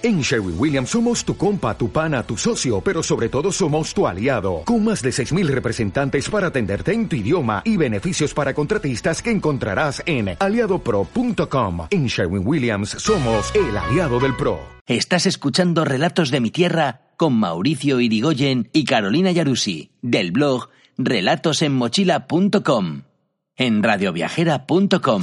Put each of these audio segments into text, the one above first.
En Sherwin Williams somos tu compa, tu pana, tu socio, pero sobre todo somos tu aliado, con más de 6.000 representantes para atenderte en tu idioma y beneficios para contratistas que encontrarás en aliadopro.com. En Sherwin Williams somos el aliado del PRO. Estás escuchando Relatos de mi Tierra con Mauricio Irigoyen y Carolina Yarusi, del blog relatosenmochila.com, en radioviajera.com.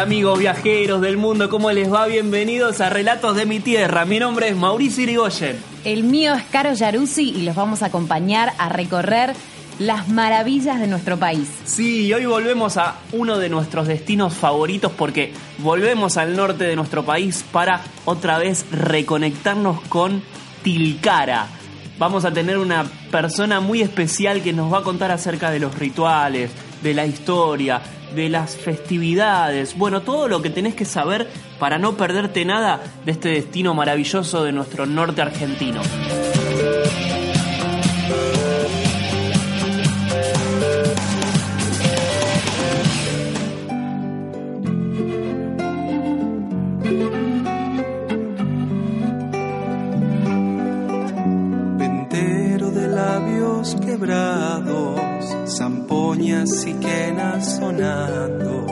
Hola, amigos viajeros del mundo, ¿cómo les va? Bienvenidos a Relatos de mi Tierra. Mi nombre es Mauricio Irigoyen. El mío es Caro Yaruzzi y los vamos a acompañar a recorrer las maravillas de nuestro país. Sí, hoy volvemos a uno de nuestros destinos favoritos porque volvemos al norte de nuestro país para otra vez reconectarnos con Tilcara. Vamos a tener una persona muy especial que nos va a contar acerca de los rituales, de la historia, de las festividades, bueno, todo lo que tenés que saber para no perderte nada de este destino maravilloso de nuestro norte argentino. Ventero de labios quebrados, sonando,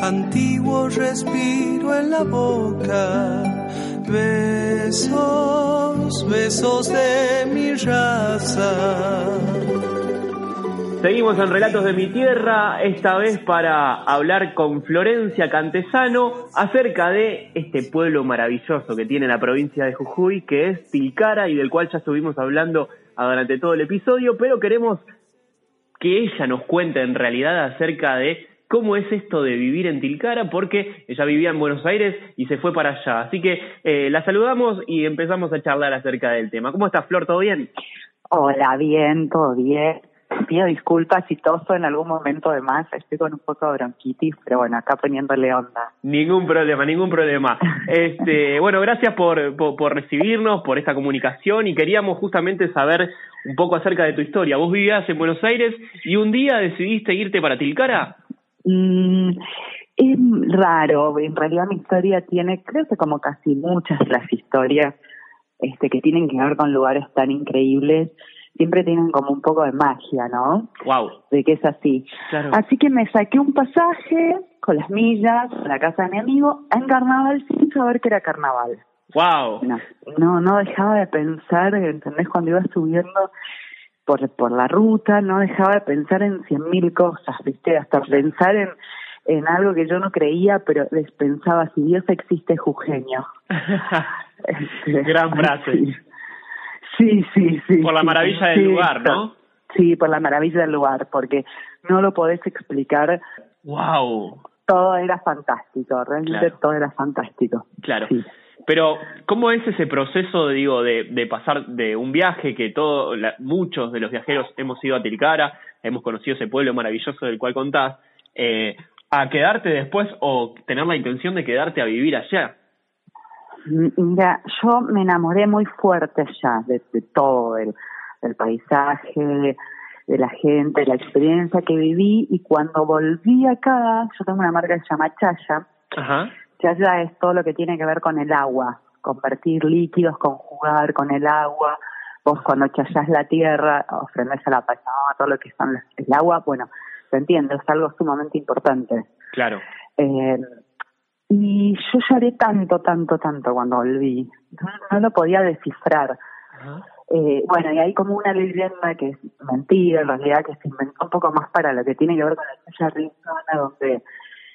antiguo respiro en la boca, besos, besos de mi raza. Seguimos en Relatos de mi Tierra, esta vez para hablar con Florencia Cantesano acerca de este pueblo maravilloso que tiene la provincia de Jujuy, que es Tilcara y del cual ya estuvimos hablando durante todo el episodio, pero queremos que ella nos cuente en realidad acerca de cómo es esto de vivir en Tilcara, porque ella vivía en Buenos Aires y se fue para allá. Así que eh, la saludamos y empezamos a charlar acerca del tema. ¿Cómo estás, Flor? ¿Todo bien? Hola, bien, todo bien. Pido disculpas si toso en algún momento de más, estoy con un poco de bronquitis, pero bueno, acá poniéndole onda. Ningún problema, ningún problema. Este, bueno, gracias por, por, por recibirnos, por esta comunicación y queríamos justamente saber un poco acerca de tu historia. Vos vivías en Buenos Aires y un día decidiste irte para Tilcara. Mm, es raro, en realidad mi historia tiene, creo que como casi muchas de las historias este, que tienen que ver con lugares tan increíbles, siempre tienen como un poco de magia, ¿no? Wow. De que es así. Claro. Así que me saqué un pasaje con las millas a la casa de mi amigo en carnaval sin saber que era carnaval. Wow. No, no, no dejaba de pensar, ¿entendés? Cuando iba subiendo por, por la ruta, no dejaba de pensar en cien mil cosas, ¿viste? Hasta pensar en, en algo que yo no creía, pero les pensaba, si Dios existe, es jujeño. Este, Gran frase. Sí, sí, sí. Por la sí, maravilla del sí, lugar, ¿no? Sí, por la maravilla del lugar, porque no lo podés explicar. Wow. Todo era fantástico, realmente Claro. todo era fantástico. Claro. Sí. Pero, ¿cómo es ese proceso, digo, de, de pasar de un viaje que todo, la- muchos de los viajeros hemos ido a Tilcara, hemos conocido ese pueblo maravilloso del cual contás, eh, a quedarte después o tener la intención de quedarte a vivir allá? Mira, yo me enamoré muy fuerte ya de, de todo, del paisaje, de, la gente, de la experiencia que viví y cuando volví acá, yo tengo una marca que se llama Chaya, Ajá. Chaya es todo lo que tiene que ver con el agua, convertir líquidos, conjugar con el agua, vos cuando chayás la tierra, ofrendes a la Pachamama, todo lo que son las- el agua, bueno, se entiende, es algo sumamente importante. Claro. Eh, y yo lloré tanto, tanto, tanto cuando volví. No, no lo podía descifrar. Eh, bueno, y hay como una leyenda que es mentira, en realidad, que se inventó un poco más para lo que tiene que ver con la Chaya Rizona, donde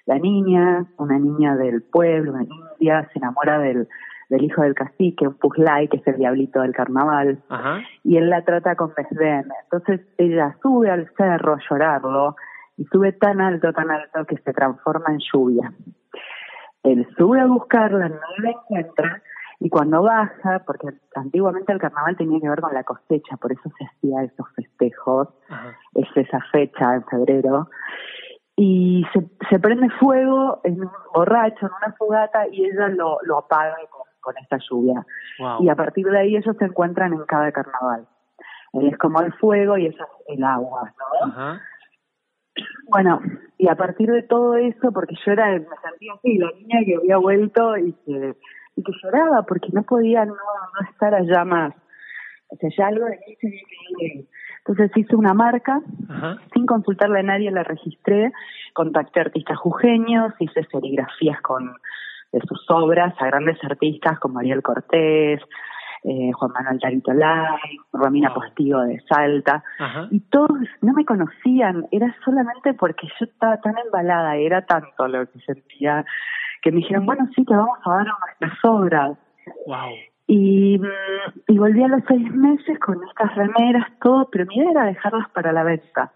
la niña, una niña del pueblo, una india, se enamora del, del hijo del cacique, un Puzlay, que es el diablito del carnaval, Ajá. y él la trata con desdén. Entonces ella sube al cerro a llorarlo y sube tan alto, tan alto que se transforma en lluvia. Él sube a buscarla, no la encuentra y cuando baja, porque antiguamente el carnaval tenía que ver con la cosecha, por eso se hacía esos festejos, Ajá. es esa fecha en febrero, y se, se prende fuego en un borracho, en una fogata, y ella lo, lo apaga con, con esta lluvia. Wow. Y a partir de ahí ellos se encuentran en cada carnaval. Él es como el fuego y ella es el agua, ¿no? Ajá. Bueno, y a partir de todo eso, porque yo era, me sentía así, la niña que había vuelto y que, y que lloraba porque no podía no, no estar allá más. O sea, ya algo de mí se había. Entonces hice una marca, Ajá. sin consultarle a nadie la registré, contacté artistas jujeños, hice serigrafías con de sus obras a grandes artistas como Ariel Cortés, eh, Juan Manuel Tarito Lai, Romina Wow. Postigo de Salta, Ajá. y todos no me conocían, era solamente porque yo estaba tan embalada, era tanto lo que sentía, que me dijeron, bueno, sí, te vamos a dar nuestras obras. Wow. Y, mm, y volví a los seis meses con estas remeras, todo, pero mi idea era dejarlas para la venta.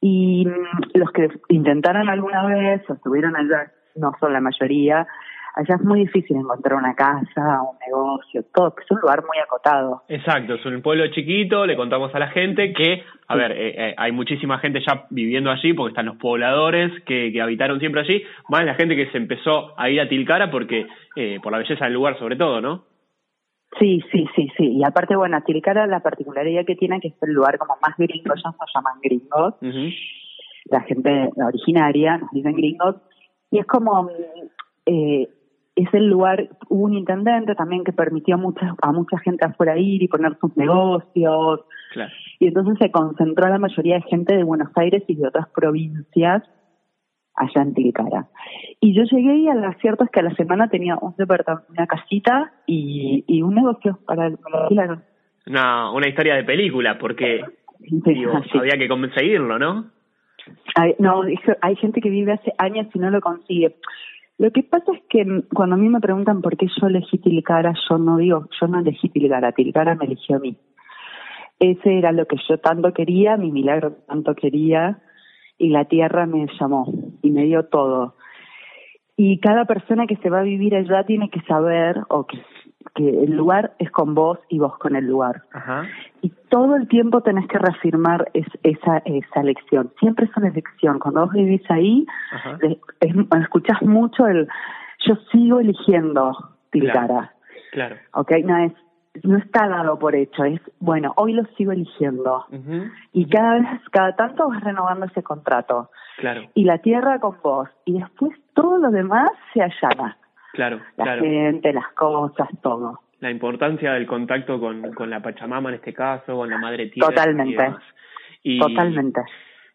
Y mm, los que intentaron alguna vez o estuvieron allá, no son la mayoría, allá es muy difícil encontrar una casa, un negocio, todo, es un lugar muy acotado. Exacto, es un pueblo chiquito, le contamos a la gente que, a ver, eh, eh, hay muchísima gente ya viviendo allí porque están los pobladores que, que habitaron siempre allí, más la gente que se empezó a ir a Tilcara porque, eh, por la belleza del lugar sobre todo, ¿no? Sí, sí, sí, sí. Y aparte, bueno, Tilcara la particularidad que tiene que es el lugar como más gringo, ya se llaman gringos, la gente originaria, nos dicen gringos, y es como, mm, eh, es el lugar, hubo un intendente también que permitió a mucha, a mucha gente afuera ir y poner sus negocios, Claro. y entonces se concentró la mayoría de gente de Buenos Aires y de otras provincias allá en Tilcara. Y yo llegué y lo cierto es que a la semana tenía un departamento, una casita y, y un negocio para, para alquilar. Una, una historia de película, porque Sí, digo, había que conseguirlo, ¿no? Hay, no, hay gente que vive hace años y no lo consigue. Lo que pasa es que cuando a mí me preguntan por qué yo elegí Tilcara, yo no digo, yo no elegí Tilcara, Tilcara me eligió a mí. Ese era lo que yo tanto quería, mi milagro tanto quería, y la tierra me llamó y me dio todo. Y cada persona que se va a vivir allá tiene que saber o que, que el lugar es con vos y vos con el lugar Ajá. y todo el tiempo tenés que reafirmar es, esa, esa elección. Siempre es una elección. Cuando vos vivís ahí, es- es- escuchás mucho el yo sigo eligiendo Tilcara. Claro. ¿Ok? No, es, no está dado por hecho. Es, bueno, hoy lo sigo eligiendo. Y cada vez, cada tanto vas renovando ese contrato. Claro, Y la tierra con vos. Y después todo lo demás se allana. Claro, La claro. gente, las cosas, todo. La importancia del contacto con, con la Pachamama en este caso, con la Madre Tierra. Totalmente. Y Totalmente.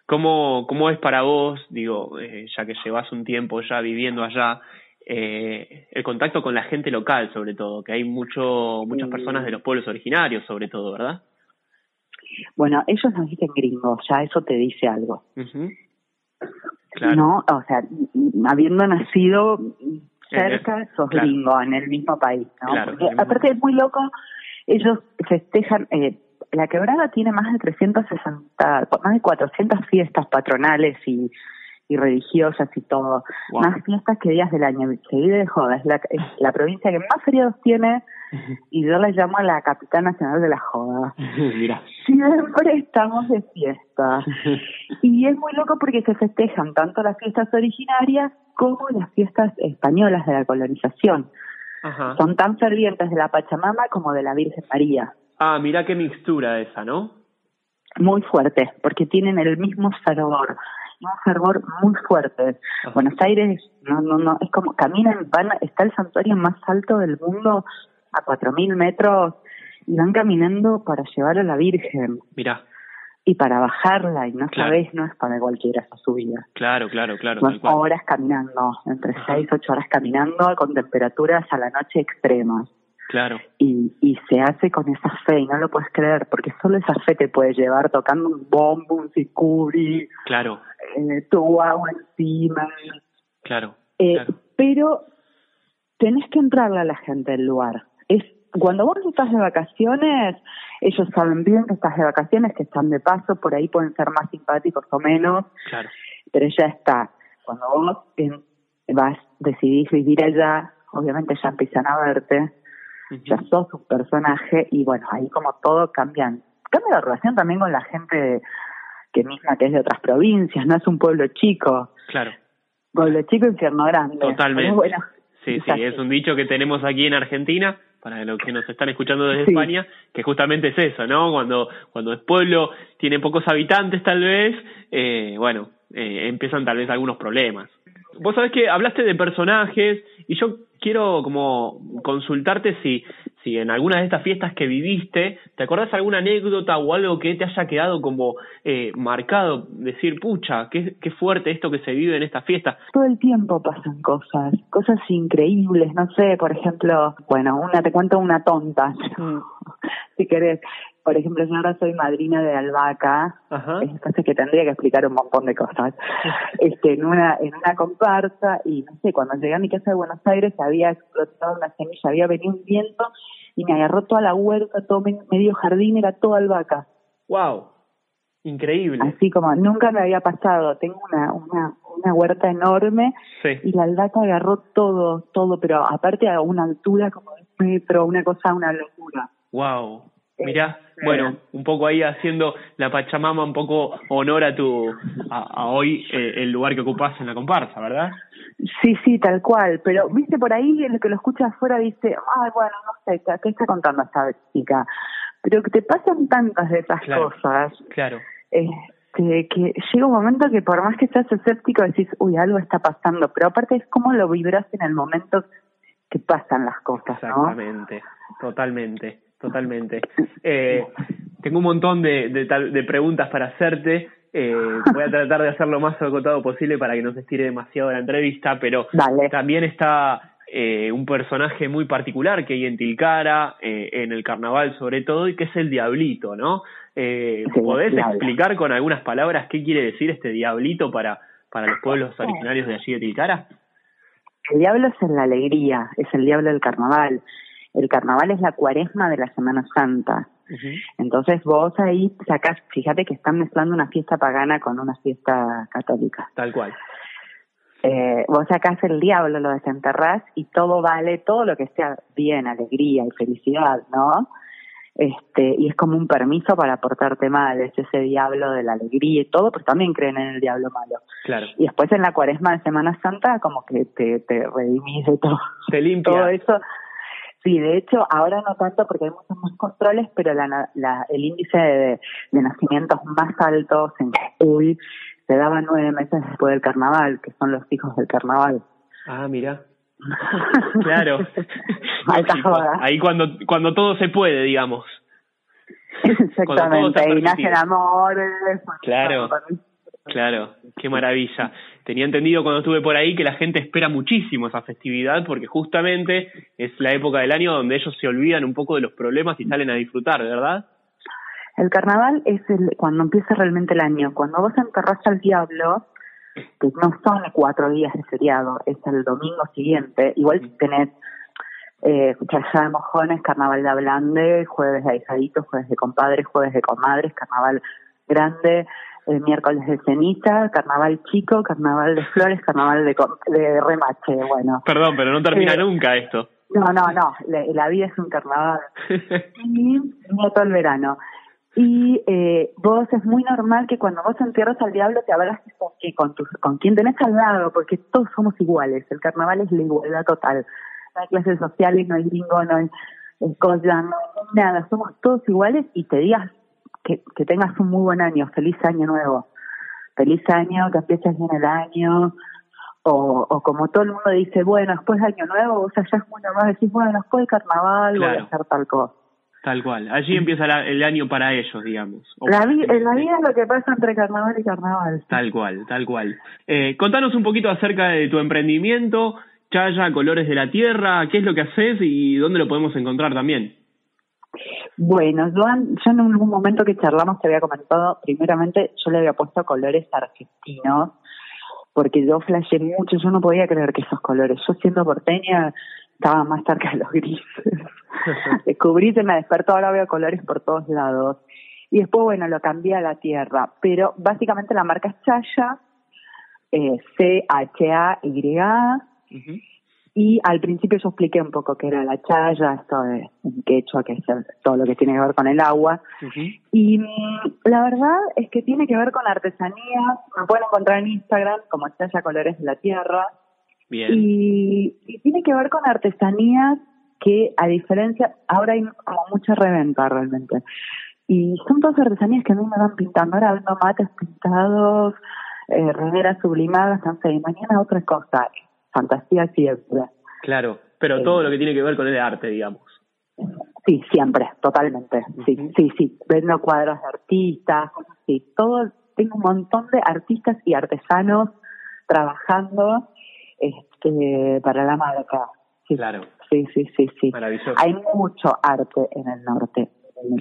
¿Cómo, cómo es para vos, digo, eh, ya que llevas un tiempo ya viviendo allá, eh, el contacto con la gente local, sobre todo, que hay mucho, muchas personas de los pueblos originarios, sobre todo, ¿verdad? Bueno, ellos nos dicen gringos, ya eso te dice algo. Claro. No, o sea, habiendo nacido cerca, sos claro. gringo en el mismo país, ¿no? Claro, Porque el mismo aparte es muy loco, ellos festejan, eh, la quebrada tiene más de 360, más de 400 fiestas patronales y, y religiosas y todo, Wow. más fiestas que días del año, se vive de joda, es la, es la provincia que más feriados tiene y yo la llamo la capital nacional de la joda. Mira. Siempre estamos de fiesta. Y es muy loco porque se festejan tanto las fiestas originarias como las fiestas españolas de la colonización. Ajá. Son tan fervientes de la Pachamama como de la Virgen María. Ah, mira qué mixtura esa, ¿no? Muy fuerte, porque tienen el mismo fervor. Un fervor muy fuerte. Ajá. Buenos Aires, no, no, no, es como caminan, van, está el santuario más alto del mundo a 4.000 metros y van caminando para llevar a la Virgen. Mira, y para bajarla y no Claro. sabes no es para cualquiera esa subida claro, claro, claro. son horas caminando entre Ajá. seis ocho horas caminando con temperaturas a la noche extremas Claro, y, y se hace con esa fe y no lo puedes creer porque solo esa fe te puede llevar tocando un bombo un sicuri claro, eh, tu agua encima claro. Eh, claro. pero tenés que entrarle a la gente del lugar. Es cuando vos estás de vacaciones, ellos saben bien que estás de vacaciones, que están de paso, por ahí pueden ser más simpáticos o menos, Claro. pero ya está. Cuando vos vas, decidís vivir allá, obviamente ya empiezan a verte, ya sos un personaje y bueno, ahí como todo cambian. Cambia la relación también con la gente que misma que es de otras provincias, no es un pueblo chico. Claro. Pueblo chico, infierno grande. Totalmente. Bueno, Sí, sí, es un dicho que tenemos aquí en Argentina, para los que nos están escuchando desde Sí. España, que justamente es eso, ¿no? Cuando, cuando el pueblo tiene pocos habitantes, tal vez, eh, bueno, eh, empiezan tal vez algunos problemas. Vos sabés que hablaste de personajes y yo quiero como consultarte si, si en alguna de estas fiestas que viviste, ¿te acordás alguna anécdota o algo que te haya quedado como eh, marcado? Decir, pucha, qué, qué fuerte esto que se vive en esta fiesta. todo el tiempo pasan cosas, cosas increíbles, no sé, por ejemplo, bueno, una te cuento una tonta, si querés. Por ejemplo, yo ahora soy madrina de albahaca, Ajá. entonces que tendría que explicar un montón de cosas. Este, en una en una comparsa y no sé, cuando llegué a mi casa de Buenos Aires había explotado una semilla, había venido un viento y me agarró toda la huerta, todo me- medio jardín, era toda albahaca. Wow, increíble. Así como nunca me había pasado. Tengo una, una, una huerta enorme Sí. y la albahaca agarró todo, todo, pero aparte a una altura como de un metro, una cosa, una locura. Wow. Mirá, bueno, un poco ahí haciendo la Pachamama, un poco honor a tu, a, a hoy eh, el lugar que ocupas en la comparsa, ¿verdad? Sí, sí, tal cual. Pero, viste, por ahí el que lo escucha afuera dice, ay, bueno, no sé, ¿qué está contando esta chica? Pero que te pasan tantas de esas Claro. cosas, Claro, este, que llega un momento que por más que seas escéptico decís, uy, algo está pasando. Pero aparte es como lo vibras en el momento que pasan las cosas, ¿no? exactamente, totalmente, totalmente. Eh, tengo un montón de, de, de preguntas para hacerte. Eh, voy a tratar de hacer lo más acotado posible para que no se estire demasiado la entrevista, pero Dale. También está eh, un personaje muy particular que hay en Tilcara, eh, en el carnaval sobre todo, y que es el Diablito, ¿no? Eh, Sí, ¿Podés Diablo. explicar con algunas palabras qué quiere decir este Diablito para, para los pueblos originarios de allí de Tilcara? El diablo es en la alegría, es el diablo del carnaval. El carnaval es la cuaresma de la Semana Santa. Entonces vos ahí sacás, fíjate que están mezclando una fiesta pagana con una fiesta católica. Tal cual. Eh, vos sacás el diablo, lo desenterrás y todo vale, todo lo que sea bien, alegría y felicidad, ¿no? Este, y es como un permiso para portarte mal, es ese diablo de la alegría y todo, pero también creen en el diablo malo. Claro. Y después en la cuaresma de Semana Santa como que te, te redimís de todo. Se limpia. Todo eso. Sí, de hecho, ahora no tanto porque hay muchos más controles, pero la, la, el índice de, de nacimientos más altos en Jujuy se daba nueve meses después del carnaval, que son los hijos del carnaval. Ah, mira. Claro. Ahí cuando, cuando todo se puede, digamos. Exactamente, y nacen permitido. amores. Claro. Claro, qué maravilla. Tenía entendido cuando estuve por ahí que la gente espera muchísimo esa festividad porque justamente es la época del año donde ellos se olvidan un poco de los problemas y salen a disfrutar, ¿verdad? El carnaval es el, cuando empieza realmente el año. Cuando vos enterrás al diablo, que no son cuatro días de feriado, es el domingo siguiente. Igual tenés eh, chayá de mojones, carnaval de ablande, jueves de ahijaditos, jueves de compadres, jueves de comadres, carnaval grande, el miércoles de ceniza, carnaval chico, carnaval de flores, carnaval de, remache. Bueno, Perdón, pero no termina Eh, nunca esto. no, no, no, la, la vida es un carnaval y no todo el verano. Y eh, vos es muy normal que cuando vos entierras al diablo te abraces con, con, con quien tenés al lado, porque todos somos iguales. El carnaval es la igualdad total. No hay clases sociales, no hay gringo, no hay escolla, no hay nada. Somos todos iguales y te digas que, que tengas un muy buen año, feliz año nuevo. Feliz año, que empieces bien el año, o, o como todo el mundo dice, bueno, después de Año Nuevo, vos allá es muy normal, decís, bueno, después del carnaval voy Claro. a hacer tal cosa. Tal cual. Allí empieza la- el año para ellos, digamos. La, vi- en la vida es lo que pasa entre carnaval y carnaval. Tal cual, tal cual. Eh, contanos un poquito acerca de tu emprendimiento, Chaya, Colores de la Tierra, qué es lo que haces y dónde lo podemos encontrar también. Bueno, yo, an- yo en algún momento que charlamos te había comentado, primeramente yo le había puesto colores argentinos, porque yo flashé mucho, yo no podía creer que esos colores, yo siendo porteña, estaba más cerca de los grises. Descubrí, se me despertó, ahora veo colores por todos lados. Y después, bueno, lo cambié a la tierra. Pero básicamente la marca es Chaya, eh, C-H-A-Y. Y al principio yo expliqué un poco qué era la chaya, esto de quechua, que es todo lo que tiene que ver con el agua. Y mm, la verdad es que tiene que ver con artesanías. Me pueden encontrar en Instagram como Chaya Colores de la Tierra. Bien. Y, y tiene que ver con artesanías que, a diferencia, ahora hay como mucha reventa realmente. Y son todas artesanías que a mí me van pintando. Ahora vendo mates pintados, eh, remeras sublimadas, no sé, y mañana otra cosa fantasía siempre. Claro, pero todo lo que tiene que ver con el arte, digamos. Sí, siempre, totalmente. Sí, sí, sí. Vendo cuadros de artistas, sí, todo. Tengo un montón de artistas y artesanos trabajando este, para la marca. Sí, claro. Sí, sí, sí, sí. Maravilloso. Hay mucho arte en el norte.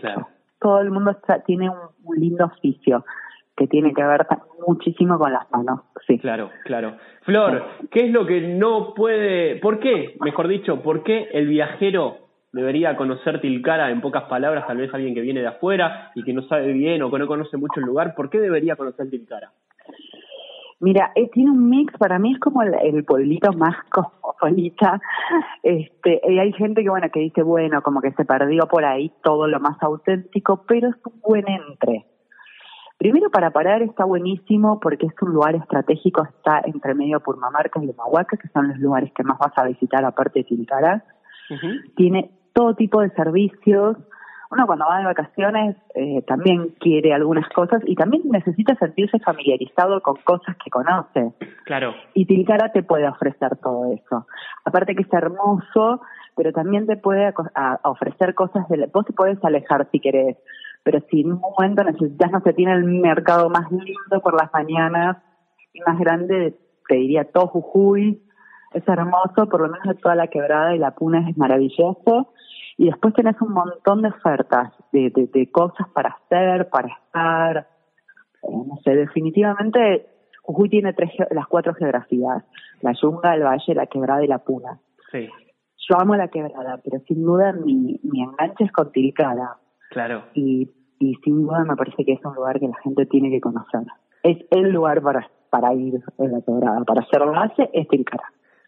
Claro. Todo el mundo está, tiene un, un lindo oficio que tiene que ver muchísimo con las manos. Sí. Claro, claro. Flor, ¿qué es lo que no puede, por qué, mejor dicho, por qué el viajero debería conocer Tilcara en pocas palabras, tal vez alguien que viene de afuera y que no sabe bien o que no conoce mucho el lugar, ¿por qué debería conocer Tilcara? Mira, eh, tiene un mix, para mí es como el, el pueblito más cosmopolita. Este, y hay gente que, bueno, que dice, bueno, como que se perdió por ahí todo lo más auténtico, pero es un buen entre. Primero para parar está buenísimo porque es un lugar estratégico, está entre medio Purmamarca y Humahuaca, que son los lugares que más vas a visitar aparte de Tilcara. Tiene todo tipo de servicios. Uno cuando va de vacaciones eh, también quiere algunas cosas y también necesita sentirse familiarizado con cosas que conoce. Claro. Y Tilcara te puede ofrecer todo eso. Aparte que es hermoso, pero también te puede ofrecer cosas de... Vos te puedes alejar si querés pero si en un momento necesitas, no se tiene el mercado más lindo por las mañanas y más grande, te diría todo Jujuy, es hermoso, por lo menos de toda la quebrada y la puna es maravilloso. Y después tenés un montón de ofertas, de, de, cosas para hacer, para estar. Eh, no sé, definitivamente Jujuy tiene tres, las cuatro geografías, la yunga, el valle, la quebrada y la puna. Sí. Yo amo la quebrada, pero sin duda mi, mi enganche es con Tilcara. Claro. Y y sin duda me parece que es un lugar que la gente tiene que conocer. Es el lugar para, para ir en la quebrada, para hacer base es Tilcara.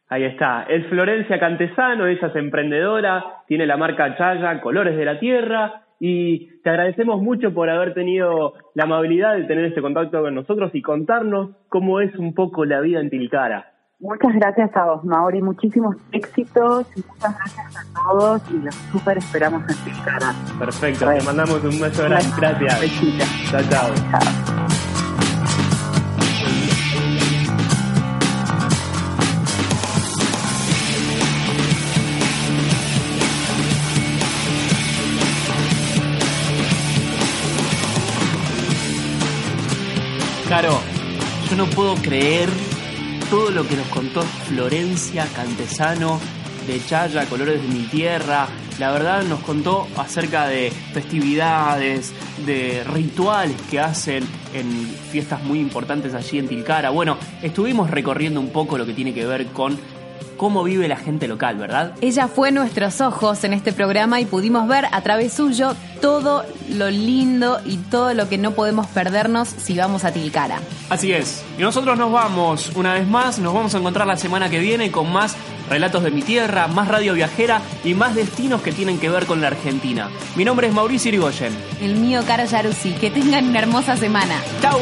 Ahí está, es Florencia Cantesano, ella es emprendedora, tiene la marca Chaya, Colores de la Tierra, y te agradecemos mucho por haber tenido la amabilidad de tener este contacto con nosotros y contarnos cómo es un poco la vida en Tilcara. Muchas gracias a vos, Mauri. Muchísimos éxitos y muchas gracias a todos y los súper esperamos en Tilcara. Perfecto, te mandamos un beso grande. Gracias. Chao, chao. Claro, yo no puedo creer todo lo que nos contó Florencia Cantesano de Chaya, Colores de mi Tierra. La verdad nos contó acerca de festividades, de rituales que hacen en fiestas muy importantes allí en Tilcara. Bueno, estuvimos recorriendo un poco lo que tiene que ver con cómo vive la gente local, ¿verdad? Ella fue nuestros ojos en este programa y pudimos ver a través suyo todo lo lindo y todo lo que no podemos perdernos si vamos a Tilcara. Así es. Y nosotros nos vamos una vez más, nos vamos a encontrar la semana que viene con más relatos de mi tierra, más radio viajera y más destinos que tienen que ver con la Argentina. Mi nombre es Mauricio Irigoyen. El mío, Caro Yaruzzi. Que tengan una hermosa semana. ¡Chao!